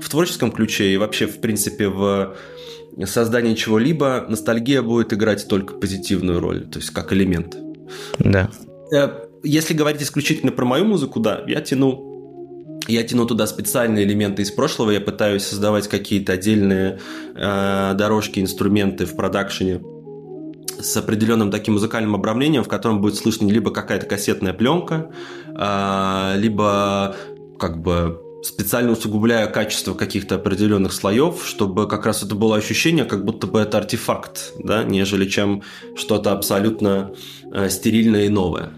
в творческом ключе и вообще, в принципе, в создании чего-либо ностальгия будет играть только позитивную роль, то есть как элемент. Да. Э, если говорить исключительно про мою музыку, да, я тяну я тяну туда специальные элементы из прошлого, я пытаюсь создавать какие-то отдельные э, дорожки, инструменты в продакшене с определенным таким музыкальным обрамлением, в котором будет слышно либо какая-то кассетная пленка, э, либо как бы специально усугубляя качество каких-то определенных слоев, чтобы как раз это было ощущение, как будто бы это артефакт, да, нежели чем что-то абсолютно э, стерильное и новое.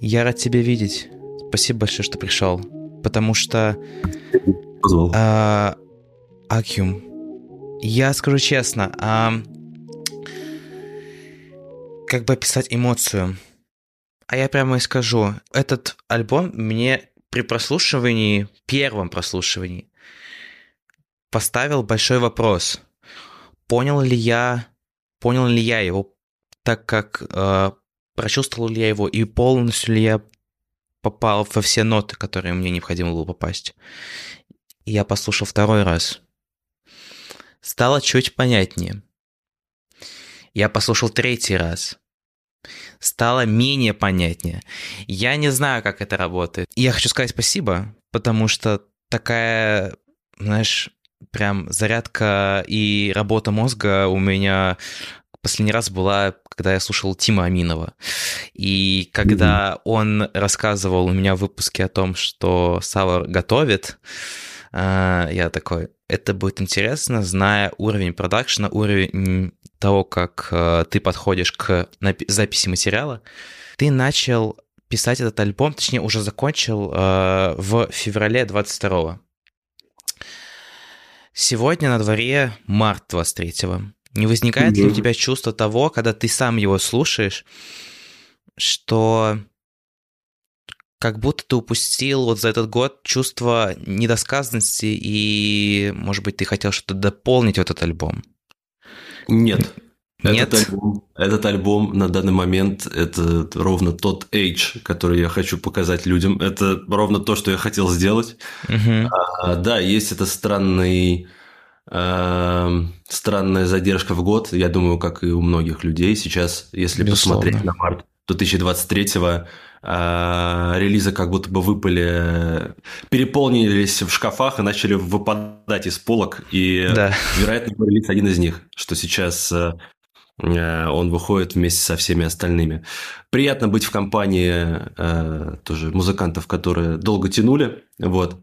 Я рад тебя видеть. Спасибо большое, что пришел. Потому что... Позвал. А, Акюм, я скажу честно, а, как бы описать эмоцию – а я прямо и скажу, этот альбом мне при прослушивании, первом прослушивании, поставил большой вопрос. Понял ли я, понял ли я его так, как э, прочувствовал ли я его, и полностью ли я попал во все ноты, которые мне необходимо было попасть. Я послушал второй раз. Стало чуть понятнее. Я послушал третий раз стало менее понятнее. Я не знаю, как это работает. И я хочу сказать спасибо, потому что такая, знаешь, прям зарядка и работа мозга у меня последний раз была, когда я слушал Тима Аминова. И когда mm-hmm. он рассказывал у меня в выпуске о том, что Савар готовит, а, я такой, это будет интересно, зная уровень продакшена, уровень того, как э, ты подходишь к записи материала, ты начал писать этот альбом, точнее, уже закончил э, в феврале 22 Сегодня на дворе март 23-го. Не возникает ли у тебя чувство того, когда ты сам его слушаешь, что как будто ты упустил вот за этот год чувство недосказанности и, может быть, ты хотел что-то дополнить в этот альбом? Нет. Нет? Этот альбом, этот альбом на данный момент это ровно тот age, который я хочу показать людям. Это ровно то, что я хотел сделать. Угу. А, да, есть это странный, э, странная задержка в год. Я думаю, как и у многих людей сейчас, если Безусловно. посмотреть на март 2023 а, релизы как будто бы выпали, переполнились в шкафах и начали выпадать из полок. И, да. вероятно, релиз один из них, что сейчас э, э, он выходит вместе со всеми остальными. Приятно быть в компании э, тоже музыкантов, которые долго тянули, вот,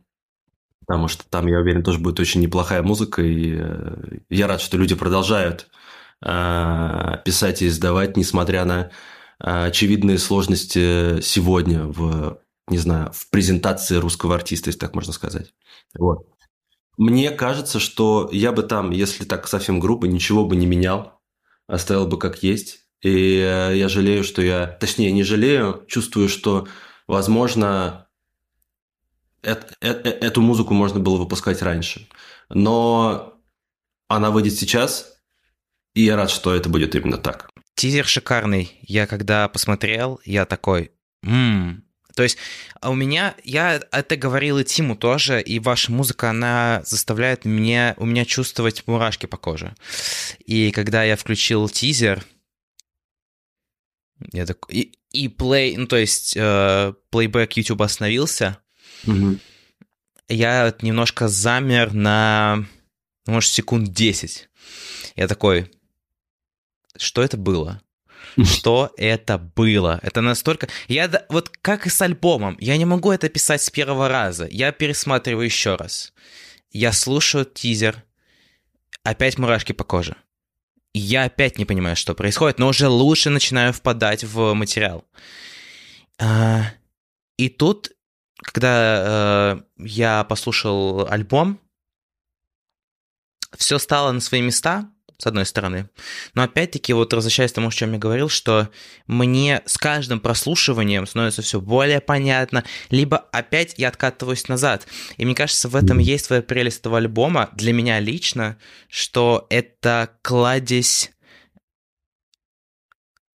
потому что там, я уверен, тоже будет очень неплохая музыка, и я рад, что люди продолжают писать и издавать, несмотря на а, очевидные сложности сегодня в, не знаю, в презентации русского артиста, если так можно сказать. Вот. Мне кажется, что я бы там, если так совсем грубо, ничего бы не менял, оставил бы как есть. И э, я жалею, что я... Точнее, не жалею, чувствую, что, возможно, эту музыку можно было выпускать раньше. Но она выйдет сейчас, и я рад, что это будет именно так. Тизер шикарный. Я когда посмотрел, я такой, ммм. То есть а у меня, я это говорил и Тиму тоже, и ваша музыка, она заставляет меня, у меня чувствовать мурашки по коже. И когда я включил тизер, я такой, и, и play, ну то есть э, плейбэк YouTube остановился, угу. я немножко замер на, может, секунд 10. Я такой, что это было? Что это было? Это настолько... Я вот как и с альбомом, я не могу это писать с первого раза. Я пересматриваю еще раз. Я слушаю тизер, опять мурашки по коже. Я опять не понимаю, что происходит, но уже лучше начинаю впадать в материал. А, и тут, когда э, я послушал альбом, все стало на свои места, с одной стороны. Но опять-таки, вот возвращаясь к тому, о чем я говорил, что мне с каждым прослушиванием становится все более понятно, либо опять я откатываюсь назад. И мне кажется, в этом есть своя прелесть этого альбома, для меня лично, что это кладезь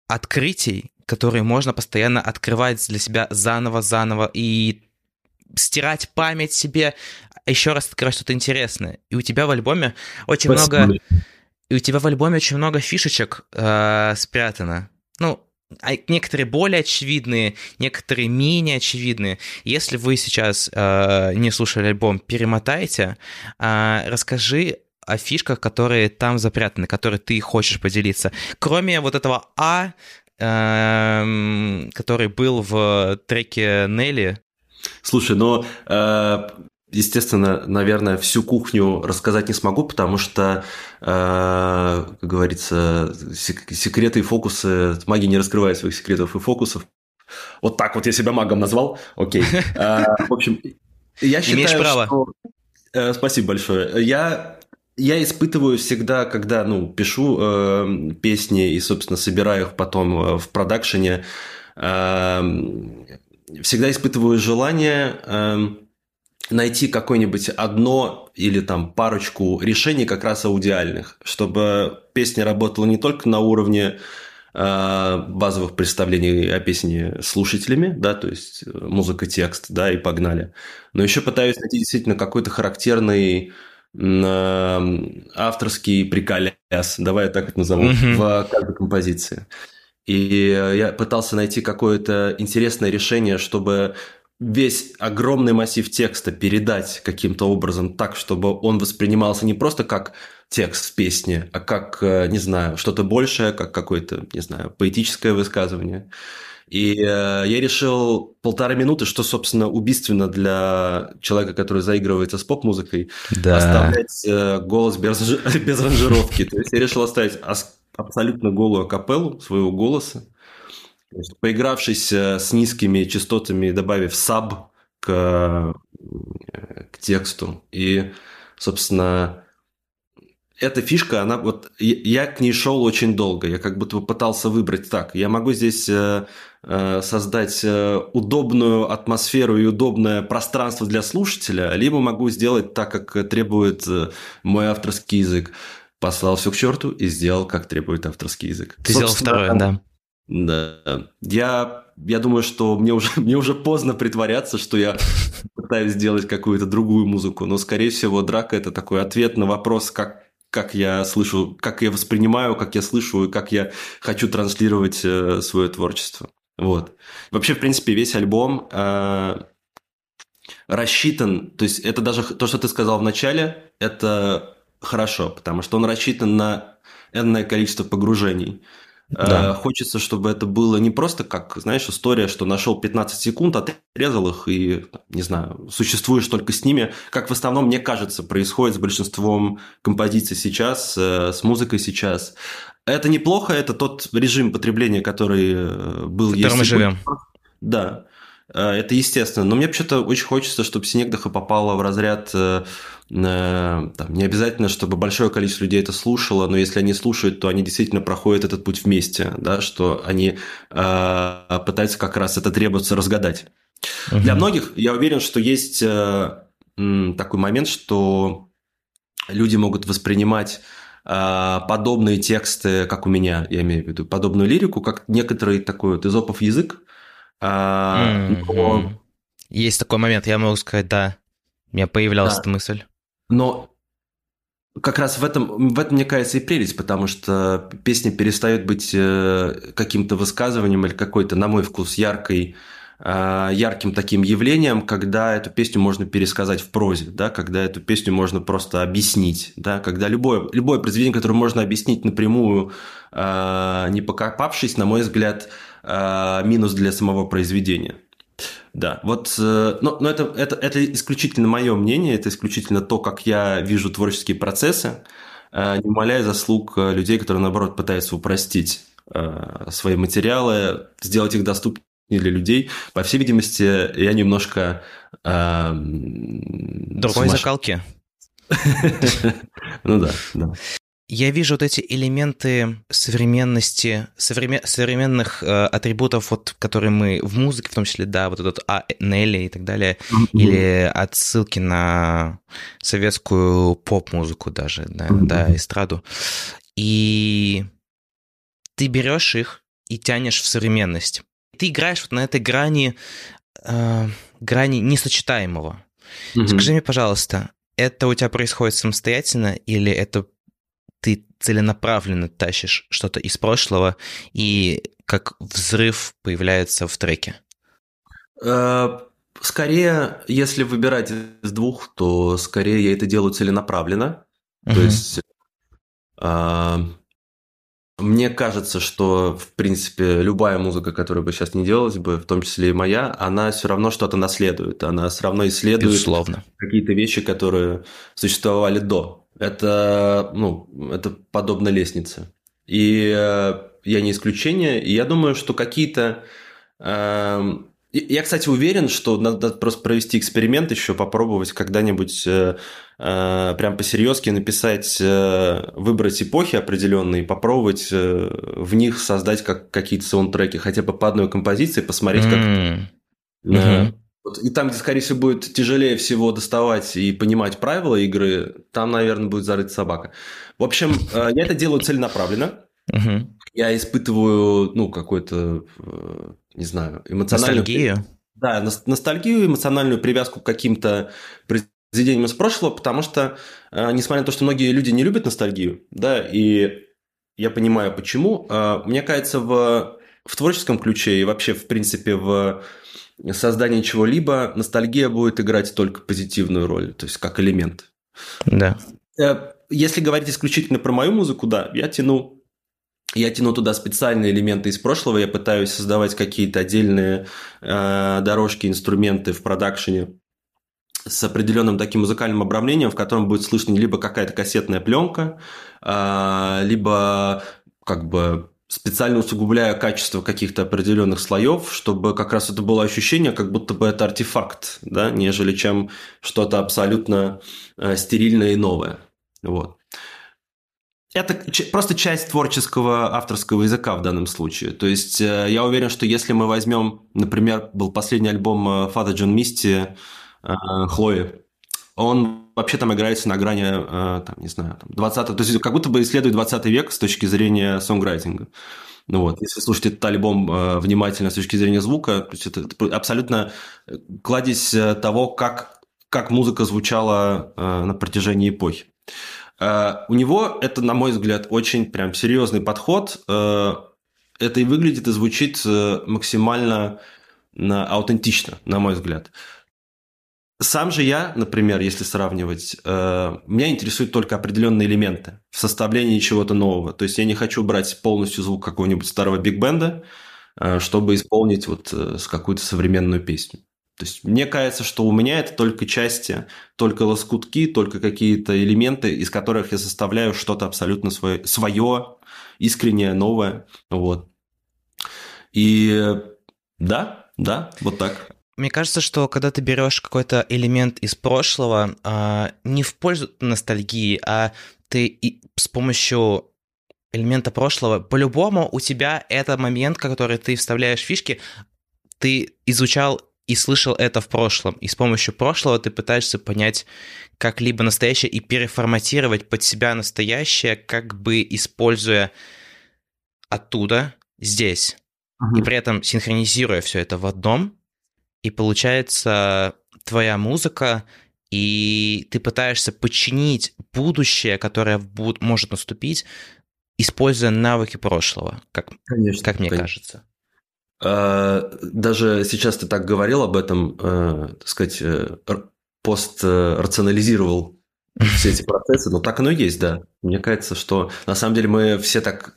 открытий, которые можно постоянно открывать для себя заново-заново и стирать память себе, еще раз открывать что-то интересное. И у тебя в альбоме очень Спасибо. много... И у тебя в альбоме очень много фишечек э, спрятано. Ну, а некоторые более очевидные, некоторые менее очевидные. Если вы сейчас э, не слушали альбом, перемотайте, э, расскажи о фишках, которые там запрятаны, которые ты хочешь поделиться. Кроме вот этого А, э, который был в треке Нелли. Слушай, но э, естественно, наверное, всю кухню рассказать не смогу, потому что, э, как говорится, секреты и фокусы, маги не раскрывают своих секретов и фокусов. Вот так вот я себя магом назвал. Окей. Э, в общем, я считаю, Имеешь право. что... Э, спасибо большое. Я я испытываю всегда, когда ну, пишу э, песни и, собственно, собираю их потом э, в продакшене, э, всегда испытываю желание э, найти какое-нибудь одно или там парочку решений как раз аудиальных, чтобы песня работала не только на уровне э, базовых представлений о песне слушателями, да, то есть э, музыка, текст, да, и погнали. Но еще пытаюсь найти действительно какой-то характерный э, авторский приколяс, давай я так это назову, mm-hmm. в каждой композиции. И я пытался найти какое-то интересное решение, чтобы весь огромный массив текста передать каким-то образом так, чтобы он воспринимался не просто как текст в песне, а как, э, не знаю, что-то большее, как какое-то, не знаю, поэтическое высказывание. И э, я решил полторы минуты, что, собственно, убийственно для человека, который заигрывается с поп-музыкой, да. оставлять э, голос без, без ранжировки. То есть я решил оставить абсолютно голую капеллу своего голоса, Поигравшись э, с низкими частотами, добавив саб к, э, к тексту. И, собственно, эта фишка, она вот я к ней шел очень долго. Я как будто пытался выбрать так. Я могу здесь э, создать удобную атмосферу и удобное пространство для слушателя, либо могу сделать так, как требует мой авторский язык. Послал все к черту и сделал, как требует авторский язык. Ты сделал второе, да. Да. Я, я думаю, что мне уже, мне уже поздно притворяться, что я пытаюсь сделать какую-то другую музыку, но, скорее всего, драка – это такой ответ на вопрос, как, как я слышу, как я воспринимаю, как я слышу и как я хочу транслировать э, свое творчество. Вот. Вообще, в принципе, весь альбом э, рассчитан, то есть это даже то, что ты сказал в начале, это хорошо, потому что он рассчитан на энное количество погружений. Да. Э, хочется, чтобы это было не просто как, знаешь, история, что нашел 15 секунд, отрезал их и, не знаю, существуешь только с ними, как в основном, мне кажется, происходит с большинством композиций сейчас, э, с музыкой сейчас. Это неплохо, это тот режим потребления, который э, был... В котором мы живем. Да. Э, это естественно. Но мне вообще-то очень хочется, чтобы Синегдаха попала в разряд э, э, там, не обязательно, чтобы большое количество людей это слушало, но если они слушают, то они действительно проходят этот путь вместе, да, что они э, пытаются как раз это требуется разгадать. Угу. Для многих я уверен, что есть э, такой момент, что люди могут воспринимать подобные тексты, как у меня, я имею в виду, подобную лирику, как некоторый такой вот изопов язык, а, но... Есть такой момент, я могу сказать, да. У меня появлялась да. эта мысль. Но как раз в этом, в этом, мне кажется, и прелесть, потому что песня перестает быть э, каким-то высказыванием или какой-то, на мой вкус, яркой, э, ярким таким явлением, когда эту песню можно пересказать в прозе, да, когда эту песню можно просто объяснить, да, когда любое, любое произведение, которое можно объяснить напрямую, э, не покопавшись, на мой взгляд, э, минус для самого произведения. Да, вот, э, но, но это, это, это исключительно мое мнение, это исключительно то, как я вижу творческие процессы, э, не умаляя заслуг э, людей, которые, наоборот, пытаются упростить э, свои материалы, сделать их доступнее для людей. По всей видимости, я немножко... Э, Другой закалки. Ну да, да я вижу вот эти элементы современности, современ, современных э, атрибутов, вот, которые мы в музыке, в том числе, да, вот этот А, Нелли и так далее, mm-hmm. или отсылки на советскую поп-музыку даже, да, mm-hmm. да, эстраду. И ты берешь их и тянешь в современность. Ты играешь вот на этой грани э, грани несочетаемого. Угу. Скажи мне, пожалуйста, это у тебя происходит самостоятельно или это ты целенаправленно тащишь что-то из прошлого и как взрыв появляется в треке? Э, скорее, если выбирать из двух, то скорее я это делаю целенаправленно. Uh-huh. То есть э, мне кажется, что, в принципе, любая музыка, которая бы сейчас не делалась бы, в том числе и моя, она все равно что-то наследует. Она все равно исследует Безусловно. какие-то вещи, которые существовали до. Это, ну, это подобно лестнице. И э, я не исключение. И я думаю, что какие-то... Э, я, кстати, уверен, что надо просто провести эксперимент еще, попробовать когда-нибудь э, э, прям по-серьезки написать, э, выбрать эпохи определенные, попробовать э, в них создать как, какие-то саундтреки, хотя бы по одной композиции, посмотреть, как... Mm. Mm-hmm. И там, где, скорее всего, будет тяжелее всего доставать и понимать правила игры, там, наверное, будет зарыта собака. В общем, э, я это делаю целенаправленно. Угу. Я испытываю, ну, какой-то, э, не знаю, эмоциональную... Ностальгию? Да, ностальгию, эмоциональную привязку к каким-то произведениям из прошлого, потому что, э, несмотря на то, что многие люди не любят ностальгию, да, и я понимаю, почему, мне кажется, в, в творческом ключе и вообще, в принципе, в создания чего-либо ностальгия будет играть только позитивную роль, то есть как элемент. Да. Э, если говорить исключительно про мою музыку, да, я тяну я тяну туда специальные элементы из прошлого, я пытаюсь создавать какие-то отдельные э, дорожки, инструменты в продакшене с определенным таким музыкальным обрамлением, в котором будет слышно либо какая-то кассетная пленка, э, либо как бы специально усугубляя качество каких-то определенных слоев, чтобы как раз это было ощущение, как будто бы это артефакт, да, нежели чем что-то абсолютно э, стерильное и новое. Вот. Это просто часть творческого авторского языка в данном случае. То есть э, я уверен, что если мы возьмем, например, был последний альбом э, Father John Misty э, Хлои, он вообще там играется на грани, э, там, не знаю, там, 20 то есть как будто бы исследует 20 век с точки зрения сонграйтинга. Ну вот, если слушать этот альбом э, внимательно с точки зрения звука, то есть это, это абсолютно кладезь э, того, как, как музыка звучала на протяжении эпохи. У него это, на мой взгляд, очень прям серьезный подход. Это и выглядит, и звучит максимально аутентично, на мой взгляд. Сам же я, например, если сравнивать, э, меня интересуют только определенные элементы в составлении чего-то нового. То есть я не хочу брать полностью звук какого-нибудь старого биг-бенда, э, чтобы исполнить вот э, какую-то современную песню. То есть мне кажется, что у меня это только части, только лоскутки, только какие-то элементы, из которых я составляю что-то абсолютно свое, свое искреннее, новое. Вот. И да, да, вот так. Мне кажется, что когда ты берешь какой-то элемент из прошлого, а, не в пользу ностальгии, а ты с помощью элемента прошлого, по-любому у тебя это момент, который ты вставляешь в фишки, ты изучал и слышал это в прошлом, и с помощью прошлого ты пытаешься понять как-либо настоящее и переформатировать под себя настоящее, как бы используя оттуда здесь. Угу. И при этом синхронизируя все это в одном, и получается твоя музыка, и ты пытаешься подчинить будущее, которое буд- может наступить, используя навыки прошлого, как, конечно, как мне конечно. кажется. А, даже сейчас ты так говорил об этом, э, так сказать, э, пост рационализировал все эти процессы, но так оно и есть, да. Мне кажется, что на самом деле мы все так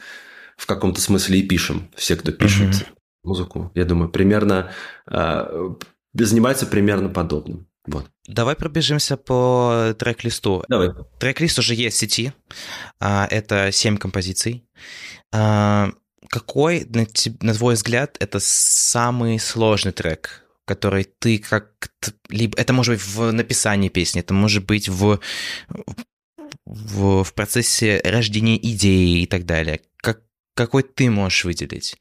в каком-то смысле и пишем, все, кто пишет. Mm-hmm музыку, я думаю, примерно э, занимается примерно подобным. Вот. Давай пробежимся по трек-листу. Давай. Трек-лист уже есть в сети. А, это 7 композиций. А, какой, на, на твой взгляд, это самый сложный трек, который ты как либо это может быть в написании песни, это может быть в в, в процессе рождения идеи и так далее. Как, какой ты можешь выделить?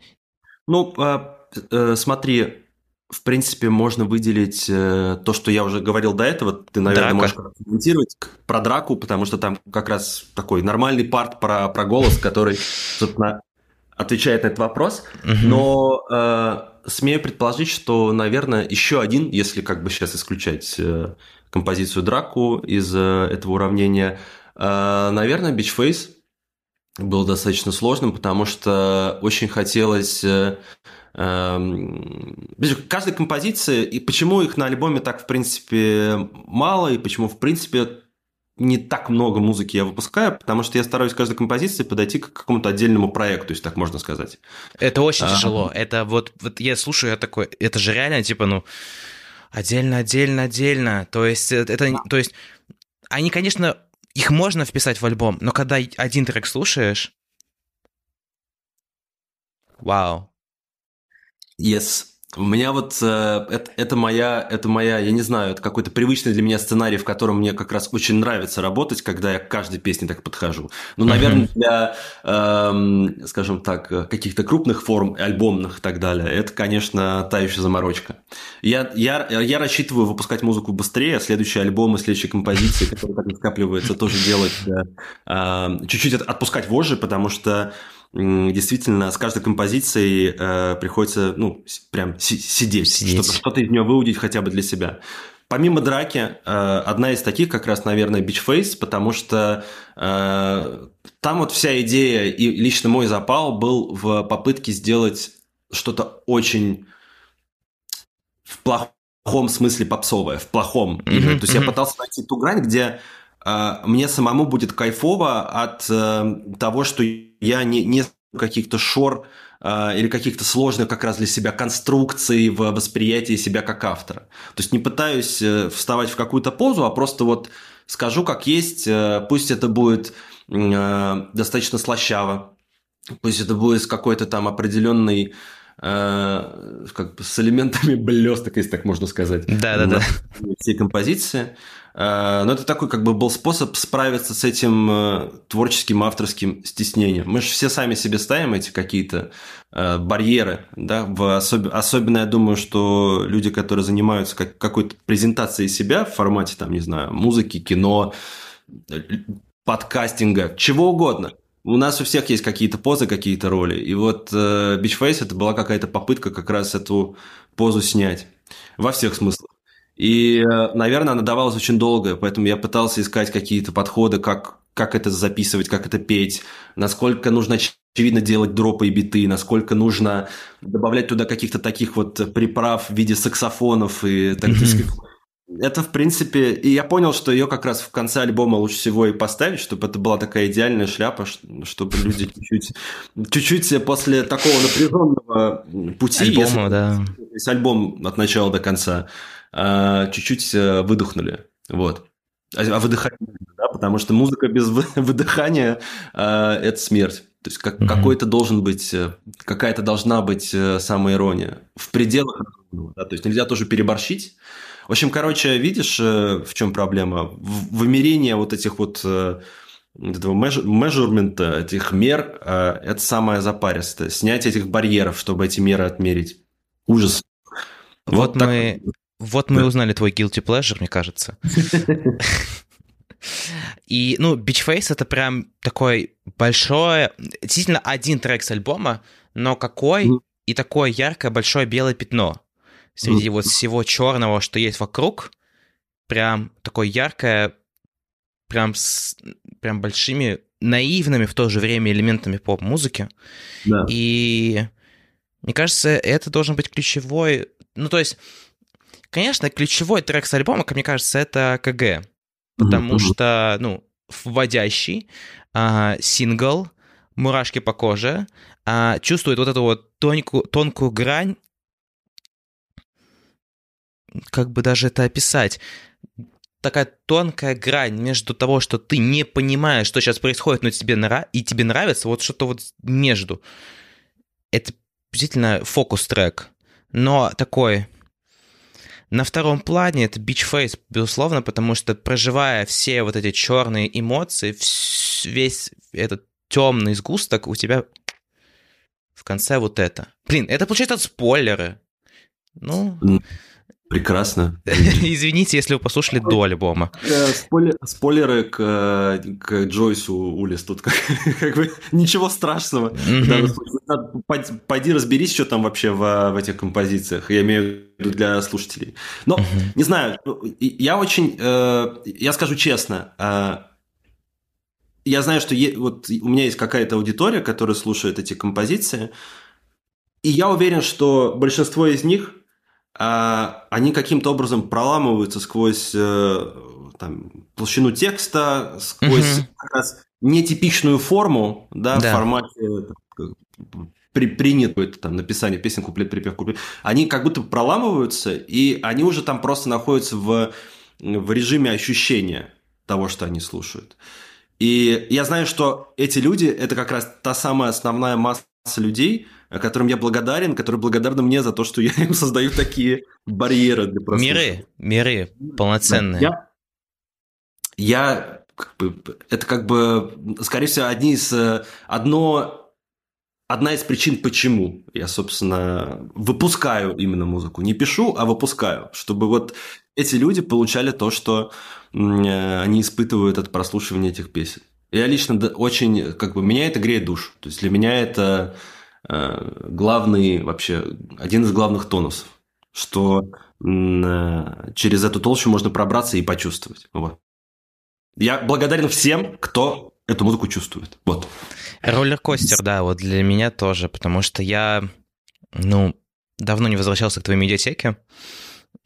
Ну, а, э, смотри, в принципе, можно выделить э, то, что я уже говорил до этого. Ты, наверное, Драка. можешь комментировать про драку, потому что там как раз такой нормальный парт про, про голос, который, собственно, отвечает на этот вопрос. Угу. Но э, смею предположить, что, наверное, еще один, если как бы сейчас исключать э, композицию Драку из э, этого уравнения, э, наверное, Beach Face был достаточно сложным, потому что очень хотелось эм, каждой композиции, и почему их на альбоме так, в принципе, мало, и почему, в принципе, не так много музыки я выпускаю, потому что я стараюсь каждой композиции подойти к какому-то отдельному проекту, если так можно сказать. Это очень а... тяжело. Это вот, вот я слушаю, я такой, это же реально, типа, ну, отдельно, отдельно, отдельно. То есть, э, это, то есть, они, конечно, их можно вписать в альбом, но когда один трек слушаешь, вау. Yes. У меня вот э, это, это моя, это моя, я не знаю, это какой-то привычный для меня сценарий, в котором мне как раз очень нравится работать, когда я к каждой песне так подхожу. Ну, наверное, для, э, скажем так, каких-то крупных форм, альбомных и так далее, это, конечно, та еще заморочка. Я, я, я рассчитываю выпускать музыку быстрее, следующий альбом и следующие композиции, которые так накапливаются, тоже делать, э, чуть-чуть отпускать вожжи, потому что действительно с каждой композицией э, приходится, ну, прям сидеть, сидеть. чтобы что-то из нее выудить хотя бы для себя. Помимо драки, э, одна из таких как раз, наверное, Beach Face, потому что э, там вот вся идея и лично мой запал был в попытке сделать что-то очень в плохом смысле попсовое, в плохом. Mm-hmm, То есть mm-hmm. я пытался найти ту грань, где а, мне самому будет кайфово от э, того, что я не, не каких-то шор э, или каких-то сложных как раз для себя конструкций в восприятии себя как автора. То есть не пытаюсь э, вставать в какую-то позу, а просто вот скажу как есть, пусть это будет достаточно слащаво, пусть это будет с какой-то там определенной как бы с элементами блесток, если так можно сказать. Да, да, да. Всей композиции. Э, но это такой как бы был способ справиться с этим э, творческим авторским стеснением. Мы же все сами себе ставим эти какие-то э, барьеры, да, в особ... особенно я думаю, что люди, которые занимаются как... какой-то презентацией себя в формате, там, не знаю, музыки, кино, подкастинга, чего угодно. У нас у всех есть какие-то позы, какие-то роли. И вот э, Beach Face это была какая-то попытка как раз эту позу снять. Во всех смыслах. И, э, наверное, она давалась очень долго, поэтому я пытался искать какие-то подходы, как, как это записывать, как это петь, насколько нужно очевидно делать дропы и биты, насколько нужно добавлять туда каких-то таких вот приправ в виде саксофонов и так mm-hmm. Это, в принципе, и я понял, что ее как раз в конце альбома лучше всего и поставить, чтобы это была такая идеальная шляпа, чтобы люди чуть-чуть, чуть-чуть после такого напряженного пути, Альбома, если, да. если альбом от начала до конца, а, чуть-чуть э, выдохнули. Вот. А, а выдыхать да, потому что музыка без выдыхания а, это смерть. То есть как, mm-hmm. какой-то должен быть, э, какая-то должна быть э, самоирония в пределах, да, то есть нельзя тоже переборщить. В общем, короче, видишь, в чем проблема? Вымерение вот этих вот этого межурмента, этих мер, это самое запаристое. Снять этих барьеров, чтобы эти меры отмерить. Ужас. Вот, вот мы так... Вот мы да. узнали твой guilty pleasure, мне кажется. И, ну, Beach Face это прям такой большой, действительно один трек с альбома, но какой и такое яркое большое белое пятно среди вот всего черного, что есть вокруг, прям такое яркое, прям с прям большими наивными в то же время элементами поп-музыки. Да. И мне кажется, это должен быть ключевой, ну то есть Конечно, ключевой трек с альбома, как мне кажется, это КГ. Потому mm-hmm. что, ну, вводящий, а, сингл, мурашки по коже, а, чувствует вот эту вот тонкую, тонкую грань, как бы даже это описать, такая тонкая грань между того, что ты не понимаешь, что сейчас происходит, но тебе нра... и тебе нравится, вот что-то вот между. Это действительно фокус-трек, но такой на втором плане это Face, безусловно, потому что проживая все вот эти черные эмоции, весь этот темный сгусток, у тебя в конце вот это. Блин, это получается спойлеры. Ну... Прекрасно. Извините, если вы послушали до альбома. Э, спойлеры к, к Джойсу Улис. Тут как, как бы ничего страшного. Mm-hmm. Пойди разберись, что там вообще в, в этих композициях. Я имею в виду для слушателей. Но, mm-hmm. не знаю, я очень... Э, я скажу честно, э, я знаю, что вот у меня есть какая-то аудитория, которая слушает эти композиции, и я уверен, что большинство из них они каким-то образом проламываются сквозь э, там, толщину текста, сквозь угу. как раз нетипичную форму, да, да. в формате при, принятую это там написание песен, куплет, припев, куплет, они как будто проламываются, и они уже там просто находятся в, в режиме ощущения того, что они слушают. И я знаю, что эти люди – это как раз та самая основная масса людей, которым я благодарен, которые благодарны мне за то, что я им создаю такие барьеры для прослушивания. Миры, миры полноценные. Я, я как бы, это как бы, скорее всего, одни из, одно, одна из причин, почему я, собственно, выпускаю именно музыку. Не пишу, а выпускаю, чтобы вот эти люди получали то, что они испытывают от прослушивания этих песен. Я лично очень, как бы, меня это греет душу. То есть для меня это Э, главный вообще, один из главных тонусов, что э, через эту толщу можно пробраться и почувствовать. Вот. Я благодарен всем, кто эту музыку чувствует. Вот. Роллер-костер, да, вот для меня тоже, потому что я, ну, давно не возвращался к твоей медиатеке,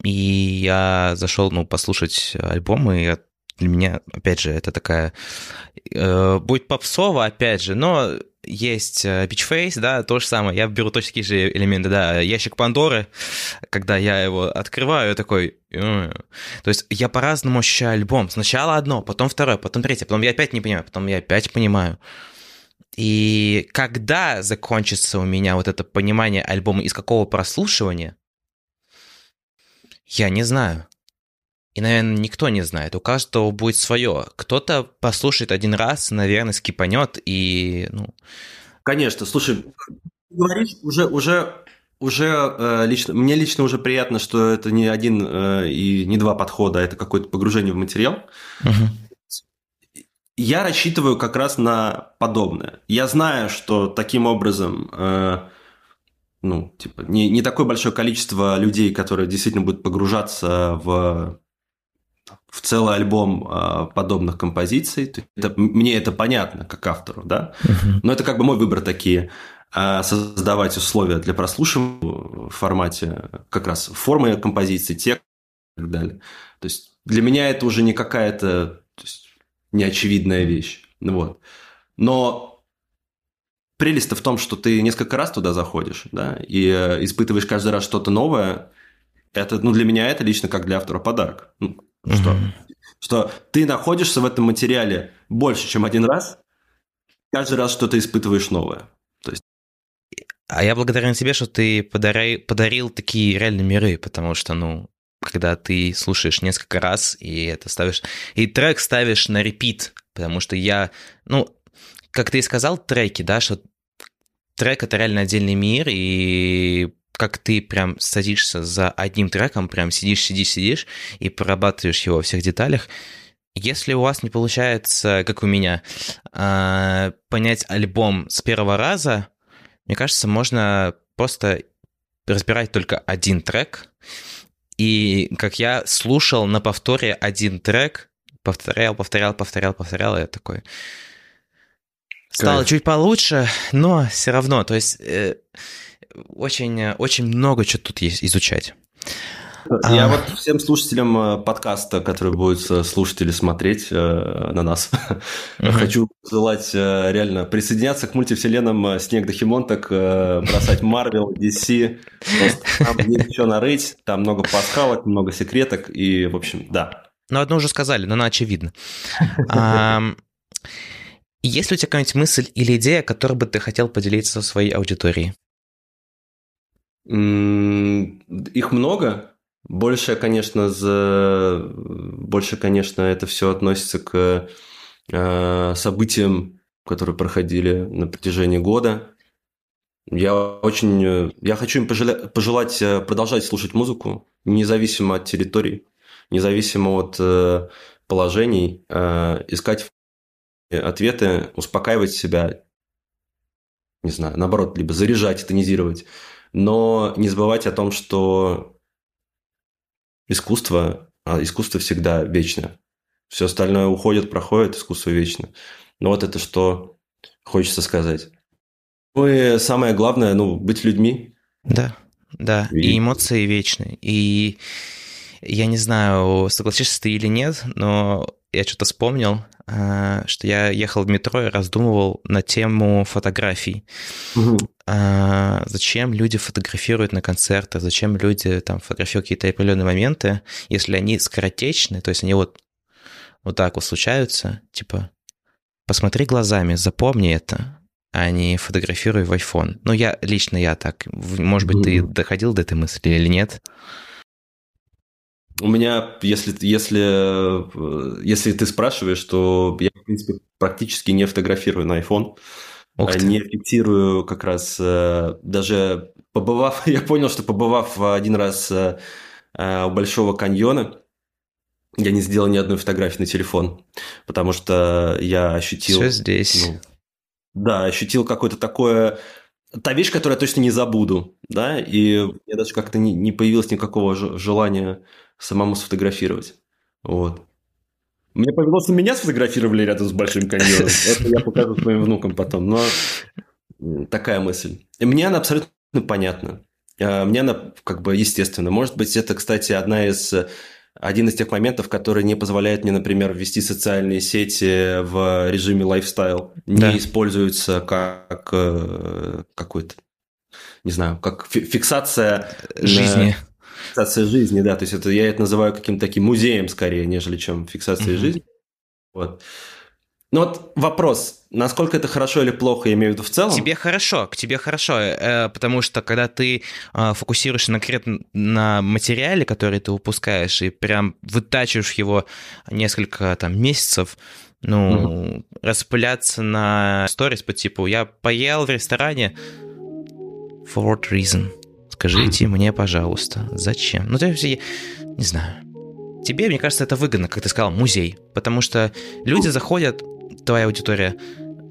и я зашел, ну, послушать альбом, и для меня, опять же, это такая... Э, будет попсово, опять же, но есть э, да, то же самое. Я беру точно такие же элементы, да, ящик Пандоры, когда я его открываю, я такой... То есть я по-разному ощущаю альбом. Сначала одно, потом второе, потом третье, потом я опять не понимаю, потом я опять понимаю. И когда закончится у меня вот это понимание альбома из какого прослушивания, я не знаю. И, наверное, никто не знает. У каждого будет свое. Кто-то послушает один раз, наверное, скипанет и, ну... Конечно. Слушай, говоришь, уже, уже, уже э, лично, мне лично уже приятно, что это не один э, и не два подхода, а это какое-то погружение в материал. Угу. Я рассчитываю как раз на подобное. Я знаю, что таким образом... Э, ну, типа, не, не такое большое количество людей, которые действительно будут погружаться в в целый альбом э, подобных композиций. Это, мне это понятно, как автору, да? Uh-huh. Но это как бы мой выбор такие э, создавать условия для прослушивания в формате как раз формы композиции, текст и так далее. То есть для меня это уже не какая-то неочевидная вещь. Вот. Но прелесть-то в том, что ты несколько раз туда заходишь, да, и э, испытываешь каждый раз что-то новое. Это, ну, для меня это лично как для автора подарок. Ну, что, что ты находишься в этом материале больше, чем один раз, каждый раз что-то испытываешь новое. То есть... А я благодарен тебе, что ты подари, подарил такие реальные миры, потому что, ну, когда ты слушаешь несколько раз и это ставишь, и трек ставишь на репит, потому что я, ну, как ты и сказал, треки, да, что трек это реально отдельный мир, и как ты прям садишься за одним треком, прям сидишь, сидишь, сидишь и прорабатываешь его во всех деталях. Если у вас не получается, как у меня, а, понять альбом с первого раза, мне кажется, можно просто разбирать только один трек. И как я слушал на повторе один трек, повторял, повторял, повторял, повторял, и я такой... Стало Кайф. чуть получше, но все равно, то есть... Э, очень, очень много чего тут есть изучать. Я а... вот всем слушателям э, подкаста, которые будут э, слушать или смотреть э, на нас, uh-huh. хочу желать реально присоединяться к мультивселенным Снег до Химонток, бросать Марвел, DC. Там есть еще нарыть, там много пасхалок, много секреток, и, в общем, да. Ну, одно уже сказали, но она очевидна. Есть ли у тебя какая-нибудь мысль или идея, которой бы ты хотел поделиться со своей аудиторией? Их много. Больше, конечно, за... больше, конечно, это все относится к э, событиям, которые проходили на протяжении года. Я очень, я хочу им пожелать, пожелать э, продолжать слушать музыку. независимо от территории, независимо от э, положений, э, искать ответы, успокаивать себя, не знаю, наоборот, либо заряжать, тонизировать, но не забывать о том, что искусство, а искусство всегда вечно. Все остальное уходит, проходит, искусство вечно. Но вот это что хочется сказать. Ну и самое главное, ну, быть людьми. Да, да, и, и эмоции вечны. И я не знаю, согласишься ты или нет, но я что-то вспомнил, а, что я ехал в метро и раздумывал на тему фотографий. Угу. Зачем люди фотографируют на концертах, зачем люди там фотографируют какие-то определенные моменты, если они скоротечны, то есть они вот, вот так вот случаются, типа, посмотри глазами, запомни это, а не фотографируй в iPhone. Ну, я лично я так. Может быть, ты доходил до этой мысли или нет? У меня, если, если, если ты спрашиваешь, то я, в принципе, практически не фотографирую на iPhone. Не фиксирую как раз, э, даже побывав, я понял, что побывав один раз э, э, у Большого каньона, я не сделал ни одной фотографии на телефон, потому что я ощутил... Все здесь. Ну, да, ощутил какое-то такое... Та вещь, которую я точно не забуду, да, и мне даже как-то не, не появилось никакого желания самому сфотографировать. Вот. Мне повезло, что меня сфотографировали рядом с Большим каньоном. Это я покажу своим внукам потом. Но такая мысль. И мне она абсолютно понятна. А, мне она как бы естественно. Может быть, это, кстати, одна из один из тех моментов, который не позволяет мне, например, ввести социальные сети в режиме лайфстайл. Да. Не используется как э, какой-то, не знаю, как фиксация жизни. На фиксация жизни, да, то есть это я это называю каким-то таким музеем скорее, нежели чем фиксацией mm-hmm. жизни. Вот. Ну вот вопрос, насколько это хорошо или плохо, я имею в виду в целом? Тебе хорошо, к тебе хорошо, э, потому что когда ты э, фокусируешься конкретно на материале, который ты выпускаешь, и прям вытачиваешь его несколько там месяцев, ну, угу. распыляться на сторис по типу «я поел в ресторане», for what reason? Скажите мне, пожалуйста, зачем? Ну, то есть, не знаю. Тебе, мне кажется, это выгодно, как ты сказал, музей. Потому что люди заходят, твоя аудитория,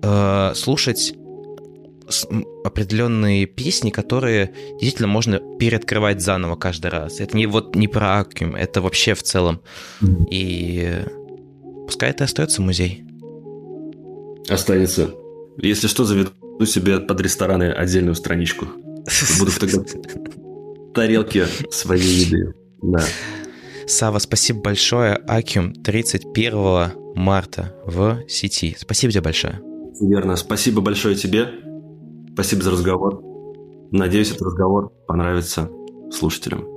э, слушать определенные песни, которые действительно можно переоткрывать заново каждый раз. Это не вот не про Аккум, это вообще в целом. И пускай это остается музей. Останется. Если что, заведу себе под рестораны отдельную страничку. Буду фотографировать тарелки своей еды. Да. Сава, спасибо большое. Акиум 31 марта в сети. Спасибо тебе большое. Верно. Спасибо большое тебе. Спасибо за разговор. Надеюсь, этот разговор понравится слушателям.